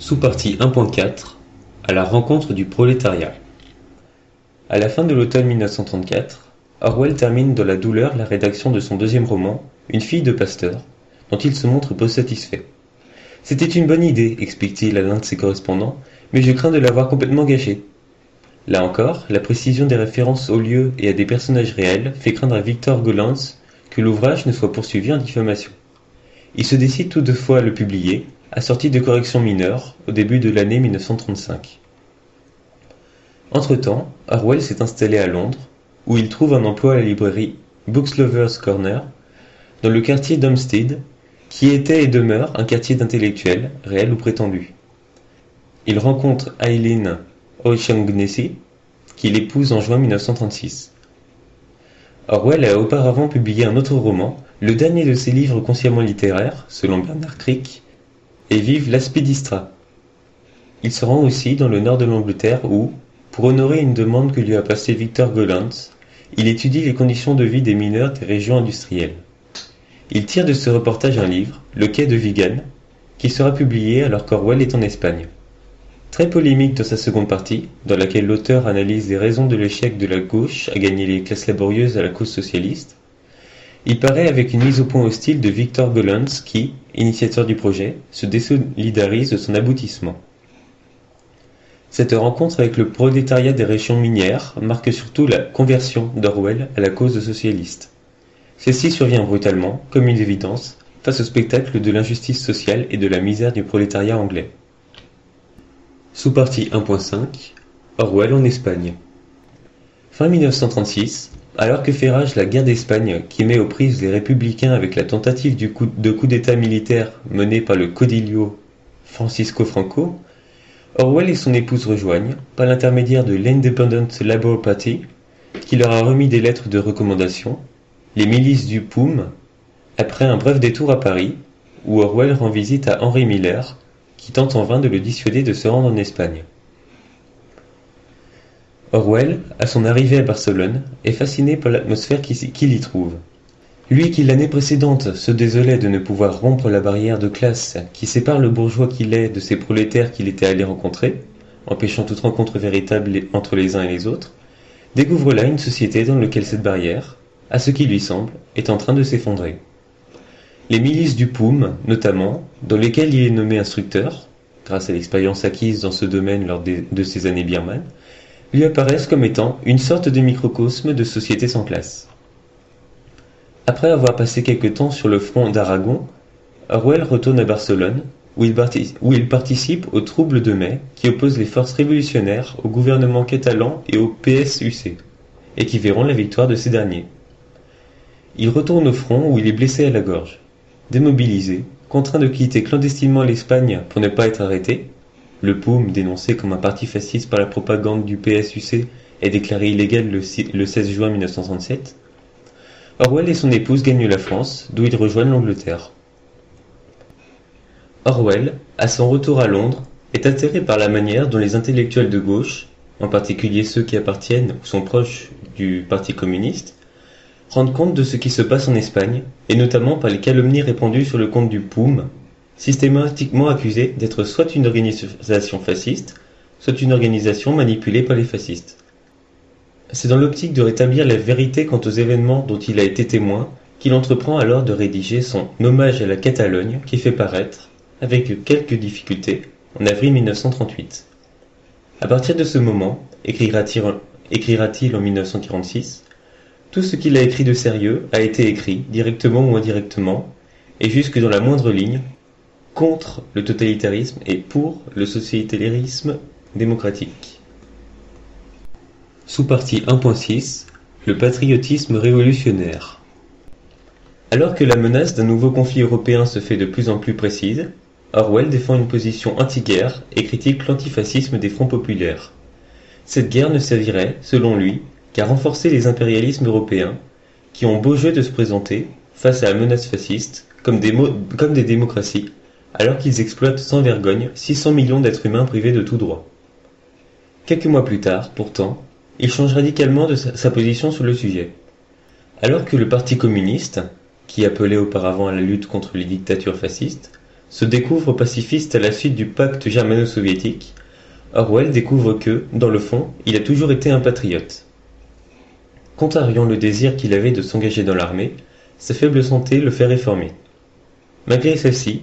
Sous-partie 1.4 À la rencontre du prolétariat. À la fin de l'automne 1934, Orwell termine dans la douleur la rédaction de son deuxième roman, Une fille de pasteur, dont il se montre peu satisfait. C'était une bonne idée, explique-t-il à l'un de ses correspondants, mais je crains de l'avoir complètement gâchée. Là encore, la précision des références aux lieux et à des personnages réels fait craindre à Victor Gollancz que l'ouvrage ne soit poursuivi en diffamation. Il se décide toutefois à le publier, assorti de corrections mineures, au début de l'année 1935. Entre-temps, Orwell s'est installé à Londres, où il trouve un emploi à la librairie Bookslovers Corner, dans le quartier d'Hampstead, qui était et demeure un quartier d'intellectuels, réels ou prétendus. Il rencontre Eileen O'Shaughnessy, qu'il épouse en juin 1936. Orwell a auparavant publié un autre roman, le dernier de ses livres consciemment littéraires, selon Bernard Crick, et Vive l'Aspidistra. Il se rend aussi dans le nord de l'Angleterre où, pour honorer une demande que lui a passée Victor Gollancz, il étudie les conditions de vie des mineurs des régions industrielles. Il tire de ce reportage un livre, Le quai de Vigan, qui sera publié alors qu'Orwell est en Espagne. Très polémique dans sa seconde partie, dans laquelle l'auteur analyse les raisons de l'échec de la gauche à gagner les classes laborieuses à la cause socialiste, il paraît avec une mise au point hostile de Victor Gollancz qui, initiateur du projet, se désolidarise de son aboutissement. Cette rencontre avec le prolétariat des régions minières marque surtout la conversion d'Orwell à la cause socialiste. Celle-ci survient brutalement, comme une évidence, face au spectacle de l'injustice sociale et de la misère du prolétariat anglais. Sous-partie 1.5 Orwell en Espagne Fin 1936, alors que fait rage la guerre d'Espagne qui met aux prises les républicains avec la tentative de coup d'état militaire menée par le caudillo Francisco Franco, Orwell et son épouse rejoignent, par l'intermédiaire de l'Independent Labour Party, qui leur a remis des lettres de recommandation, les milices du POUM, après un bref détour à Paris, où Orwell rend visite à Henry Miller, qui tente en vain de le dissuader de se rendre en Espagne. Orwell, à son arrivée à Barcelone, est fasciné par l'atmosphère qu'il y trouve. Lui qui l'année précédente se désolait de ne pouvoir rompre la barrière de classe qui sépare le bourgeois qu'il est de ces prolétaires qu'il était allé rencontrer, empêchant toute rencontre véritable entre les uns et les autres, découvre là une société dans laquelle cette barrière, à ce qui lui semble, est en train de s'effondrer. Les milices du POUM, notamment, dans lesquelles il est nommé instructeur, grâce à l'expérience acquise dans ce domaine lors de ses années birmanes, lui apparaissent comme étant une sorte de microcosme de société sans classe. Après avoir passé quelque temps sur le front d'Aragon, Orwell retourne à Barcelone, où il, où il, participe aux troubles de mai qui opposent les forces révolutionnaires au gouvernement catalan et au PSUC, et qui verront la victoire de ces derniers. Il retourne au front où il est blessé à la gorge. Démobilisé, contraint de quitter clandestinement l'Espagne pour ne pas être arrêté, le POUM, dénoncé comme un parti fasciste par la propagande du PSUC, est déclaré illégal le 16 juin 1937, Orwell et son épouse gagnent la France, d'où ils rejoignent l'Angleterre. Orwell, à son retour à Londres, est atterré par la manière dont les intellectuels de gauche, en particulier ceux qui appartiennent ou sont proches du Parti communiste, rendent compte de ce qui se passe en Espagne, et notamment par les calomnies répandues sur le compte du POUM, systématiquement accusé d'être soit une organisation fasciste, soit une organisation manipulée par les fascistes. C'est dans l'optique de rétablir la vérité quant aux événements dont il a été témoin qu'il entreprend alors de rédiger son Hommage à la Catalogne qui fait paraître, avec quelques difficultés, en avril 1938. À partir de ce moment, écrira-t-il en 1946, tout ce qu'il a écrit de sérieux a été écrit, directement ou indirectement, et jusque dans la moindre ligne, contre le totalitarisme et pour le sociétarisme démocratique. Sous-partie 1.6 Le patriotisme révolutionnaire. Alors que la menace d'un nouveau conflit européen se fait de plus en plus précise, Orwell défend une position anti-guerre et critique l'antifascisme des fronts populaires. Cette guerre ne servirait, selon lui, qu'à renforcer les impérialismes européens, qui ont beau jeu de se présenter, face à la menace fasciste, comme des, comme des démocraties, alors qu'ils exploitent sans vergogne 600 millions d'êtres humains privés de tout droit. Quelques mois plus tard, pourtant, il change radicalement de sa, position sur le sujet. Alors que le Parti communiste, qui appelait auparavant à la lutte contre les dictatures fascistes, se découvre pacifiste à la suite du pacte germano-soviétique, Orwell découvre que, dans le fond, il a toujours été un patriote. Contrariant le désir qu'il avait de s'engager dans l'armée, sa faible santé le fait réformer. Malgré celle-ci,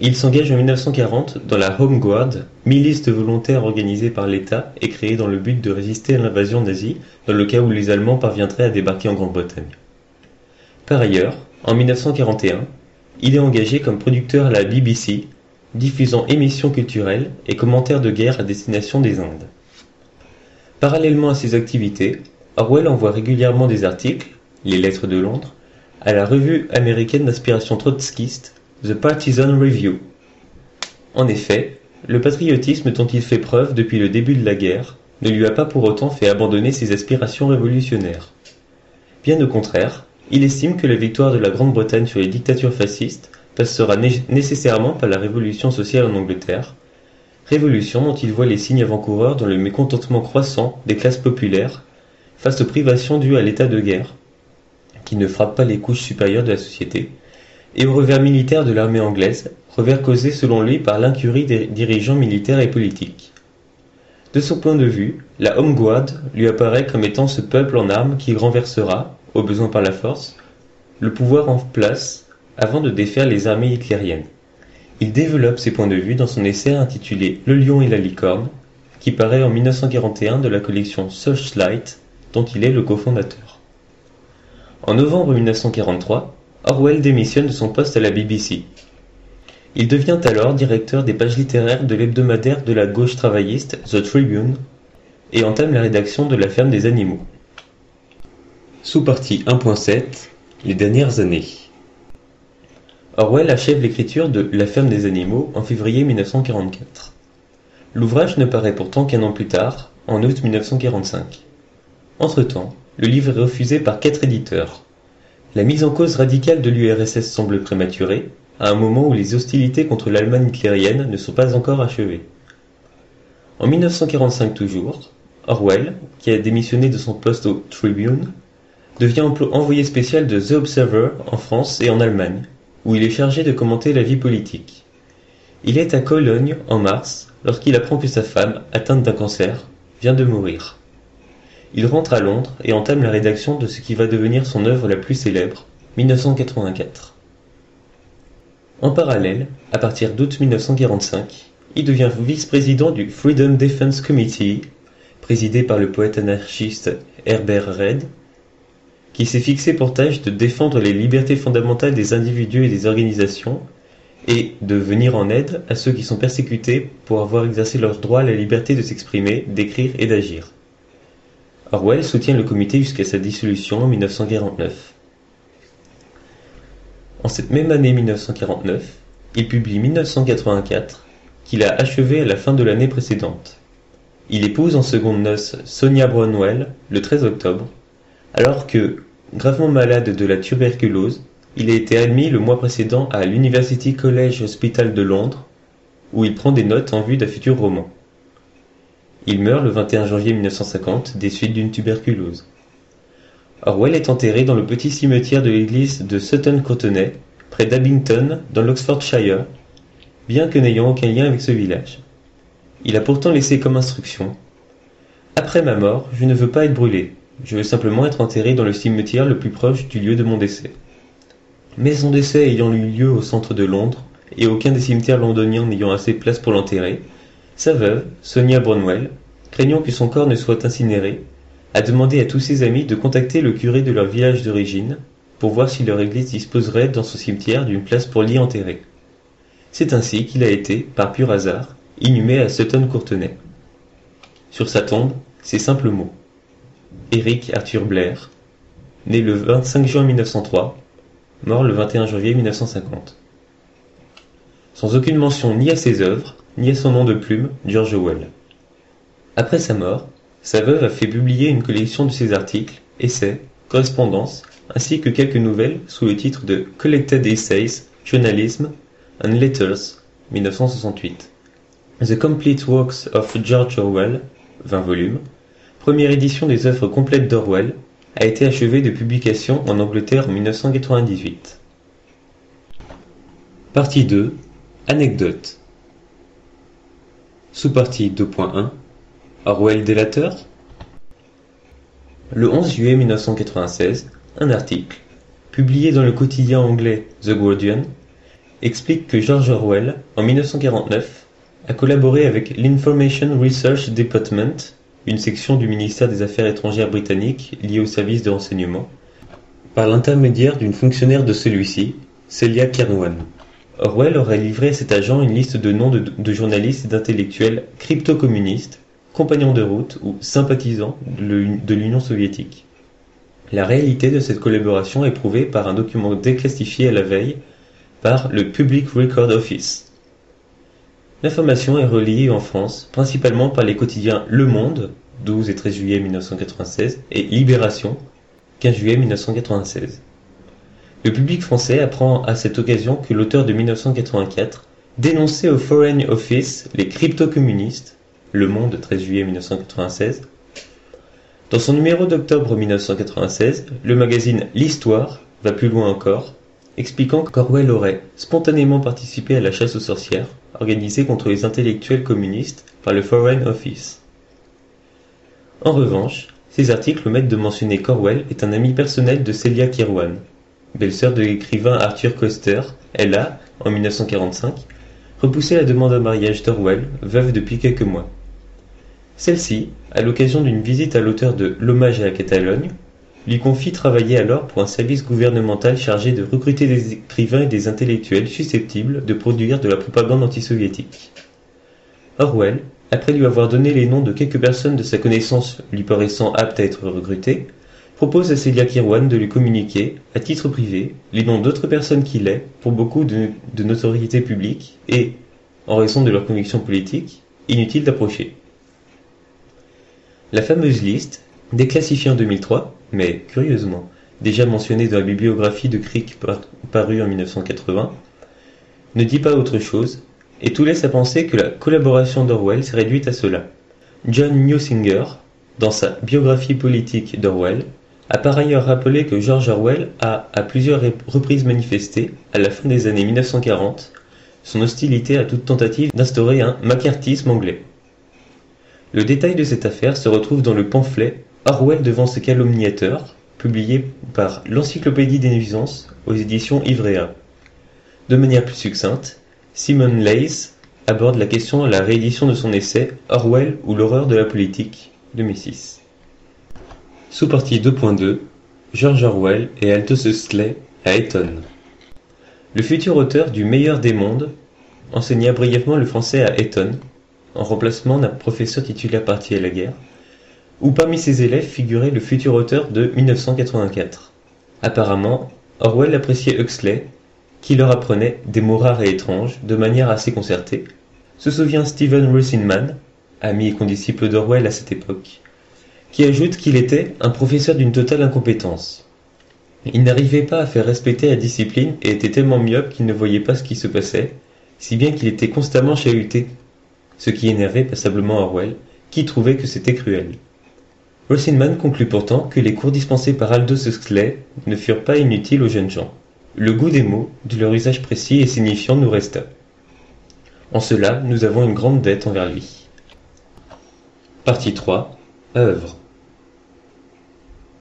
il s'engage en 1940 dans la Home Guard, milice de volontaires organisée par l'État et créée dans le but de résister à l'invasion nazie dans le cas où les Allemands parviendraient à débarquer en Grande-Bretagne. Par ailleurs, en 1941, il est engagé comme producteur à la BBC, diffusant émissions culturelles et commentaires de guerre à destination des Indes. Parallèlement à ses activités, Orwell envoie régulièrement des articles, les Lettres de Londres, à la revue américaine d'inspiration trotskiste The Partisan Review. En effet, le patriotisme dont il fait preuve depuis le début de la guerre ne lui a pas pour autant fait abandonner ses aspirations révolutionnaires. Bien au contraire, il estime que la victoire de la Grande-Bretagne sur les dictatures fascistes passera nécessairement par la révolution sociale en Angleterre, révolution dont il voit les signes avant-coureurs dans le mécontentement croissant des classes populaires face aux privations dues à l'état de guerre, qui ne frappe pas les couches supérieures de la société, et au revers militaire de l'armée anglaise, revers causé selon lui par l'incurie des dirigeants militaires et politiques. De son point de vue, la Home Guard lui apparaît comme étant ce peuple en armes qui renversera, au besoin par la force, le pouvoir en place avant de défaire les armées hitlériennes. Il développe ses points de vue dans son essai intitulé Le lion et la licorne, qui paraît en 1941 de la collection Searchlight dont il est le cofondateur. En novembre 1943, Orwell démissionne de son poste à la BBC. Il devient alors directeur des pages littéraires de l'hebdomadaire de la gauche travailliste The Tribune et entame la rédaction de La ferme des animaux. Sous-partie 1.7 Les dernières années. Orwell achève l'écriture de La ferme des animaux en février 1944. L'ouvrage ne paraît pourtant qu'un an plus tard, en août 1945. Entre-temps, le livre est refusé par quatre éditeurs. La mise en cause radicale de l'URSS semble prématurée, à un moment où les hostilités contre l'Allemagne hitlérienne ne sont pas encore achevées. En 1945 toujours, Orwell, qui a démissionné de son poste au Tribune, devient envoyé spécial de The Observer en France et en Allemagne, où il est chargé de commenter la vie politique. Il est à Cologne en mars lorsqu'il apprend que sa femme, atteinte d'un cancer, vient de mourir. Il rentre à Londres et entame la rédaction de ce qui va devenir son œuvre la plus célèbre, 1984. En parallèle, à partir d'août 1945, il devient vice-président du Freedom Defense Committee, présidé par le poète anarchiste Herbert Read, qui s'est fixé pour tâche de défendre les libertés fondamentales des individus et des organisations et de venir en aide à ceux qui sont persécutés pour avoir exercé leur droit à la liberté de s'exprimer, d'écrire et d'agir. Orwell soutient le comité jusqu'à sa dissolution en 1949. En cette même année 1949, il publie 1984, qu'il a achevé à la fin de l'année précédente. Il épouse en seconde noces Sonia Brownwell le 13 octobre, alors que, gravement malade de la tuberculose, il a été admis le mois précédent à l'University College Hospital de Londres, où il prend des notes en vue d'un futur roman. Il meurt le 21 janvier 1950 des suites d'une tuberculose. Orwell est enterré dans le petit cimetière de l'église de Sutton-Courtenay, près d'Abington, dans l'Oxfordshire, bien que n'ayant aucun lien avec ce village. Il a pourtant laissé comme instruction Après ma mort, je ne veux pas être brûlé, je veux simplement être enterré dans le cimetière le plus proche du lieu de mon décès. Mais son décès ayant eu lieu au centre de Londres, et aucun des cimetières londoniens n'ayant assez place pour l'enterrer, sa veuve, Sonia Brownwell, craignant que son corps ne soit incinéré, a demandé à tous ses amis de contacter le curé de leur village d'origine pour voir si leur église disposerait dans son cimetière d'une place pour l'y enterrer. C'est ainsi qu'il a été, par pur hasard, inhumé à Sutton Courtenay. Sur sa tombe, ces simples mots. Eric Arthur Blair, né le 25 juin 1903, mort le 21 janvier 1950. Sans aucune mention ni à ses œuvres, ni à son nom de plume, George Orwell. Après sa mort, sa veuve a fait publier une collection de ses articles, essais, correspondances, ainsi que quelques nouvelles sous le titre de Collected Essays, Journalism and Letters, 1968. The Complete Works of George Orwell, 20 volumes, première édition des œuvres complètes d'Orwell, a été achevée de publication en Angleterre en 1998. Partie 2 Anecdote Sous-partie 2.1 Orwell délateur Le 11 juillet 1996, un article, publié dans le quotidien anglais The Guardian, explique que George Orwell, en 1949, a collaboré avec l'Information Research Department, une section du ministère des Affaires étrangères britannique liée au service de renseignement, par l'intermédiaire d'une fonctionnaire de celui-ci, Celia Kirwan. Orwell aurait livré à cet agent une liste de noms de, journalistes et d'intellectuels crypto-communistes, compagnons de route ou sympathisants de l'Union soviétique. La réalité de cette collaboration est prouvée par un document déclassifié à la veille par le Public Record Office. L'information est reliée en France principalement par les quotidiens Le Monde, 12 et 13 juillet 1996, et Libération, 15 juillet 1996. Le public français apprend à cette occasion que l'auteur de 1984 dénonçait au Foreign Office les crypto-communistes, Le Monde, 13 juillet 1996. Dans son numéro d'octobre 1996, le magazine L'Histoire va plus loin encore, expliquant qu'Orwell aurait spontanément participé à la chasse aux sorcières organisée contre les intellectuels communistes par le Foreign Office. En revanche, ces articles omettent de mentionner qu'Orwell est un ami personnel de Celia Kirwan, belle-sœur de l'écrivain Arthur Koester, elle a, en 1945, repoussé la demande en mariage d'Orwell, veuve depuis quelques mois. Celle-ci, à l'occasion d'une visite à l'auteur de L'hommage à la Catalogne, lui confie travailler alors pour un service gouvernemental chargé de recruter des écrivains et des intellectuels susceptibles de produire de la propagande antisoviétique. Orwell, après lui avoir donné les noms de quelques personnes de sa connaissance lui paraissant aptes à être recrutées, propose à Celia Kirwan de lui communiquer, à titre privé, les noms d'autres personnes qu'il est, pour beaucoup de, notoriété publique, et, en raison de leurs convictions politiques, inutile d'approcher. La fameuse liste, déclassifiée en 2003, mais curieusement, déjà mentionnée dans la bibliographie de Crick parue en 1980, ne dit pas autre chose, et tout laisse à penser que la collaboration d'Orwell s'est réduite à cela. John Newsinger, dans sa biographie politique d'Orwell, a par ailleurs rappelé que George Orwell a à plusieurs reprises manifesté, à la fin des années 1940, son hostilité à toute tentative d'instaurer un macartisme anglais. Le détail de cette affaire se retrouve dans le pamphlet Orwell devant ses calomniateurs, publié par l'Encyclopédie des nuisances aux éditions Ivrea. De manière plus succincte, Simon Leys aborde la question de la réédition de son essai Orwell ou l'horreur de la politique, 2006. Sous-partie 2.2 George Orwell et Aldous Huxley à Eton. Le futur auteur du Meilleur des mondes enseigna brièvement le français à Eton, en remplacement d'un professeur titulaire parti à la guerre, où parmi ses élèves figurait le futur auteur de 1984. Apparemment, Orwell appréciait Huxley, qui leur apprenait des mots rares et étranges de manière assez concertée. Se souvient Stephen Rusinman, ami et condisciple d'Orwell à cette époque, qui ajoute qu'il était un professeur d'une totale incompétence. Il n'arrivait pas à faire respecter la discipline et était tellement myope qu'il ne voyait pas ce qui se passait, si bien qu'il était constamment chahuté, ce qui énervait passablement Orwell, qui trouvait que c'était cruel. Rosinman conclut pourtant que les cours dispensés par Aldous Huxley ne furent pas inutiles aux jeunes gens. Le goût des mots, de leur usage précis et signifiant nous resta. En cela, nous avons une grande dette envers lui. Partie 3. Œuvre.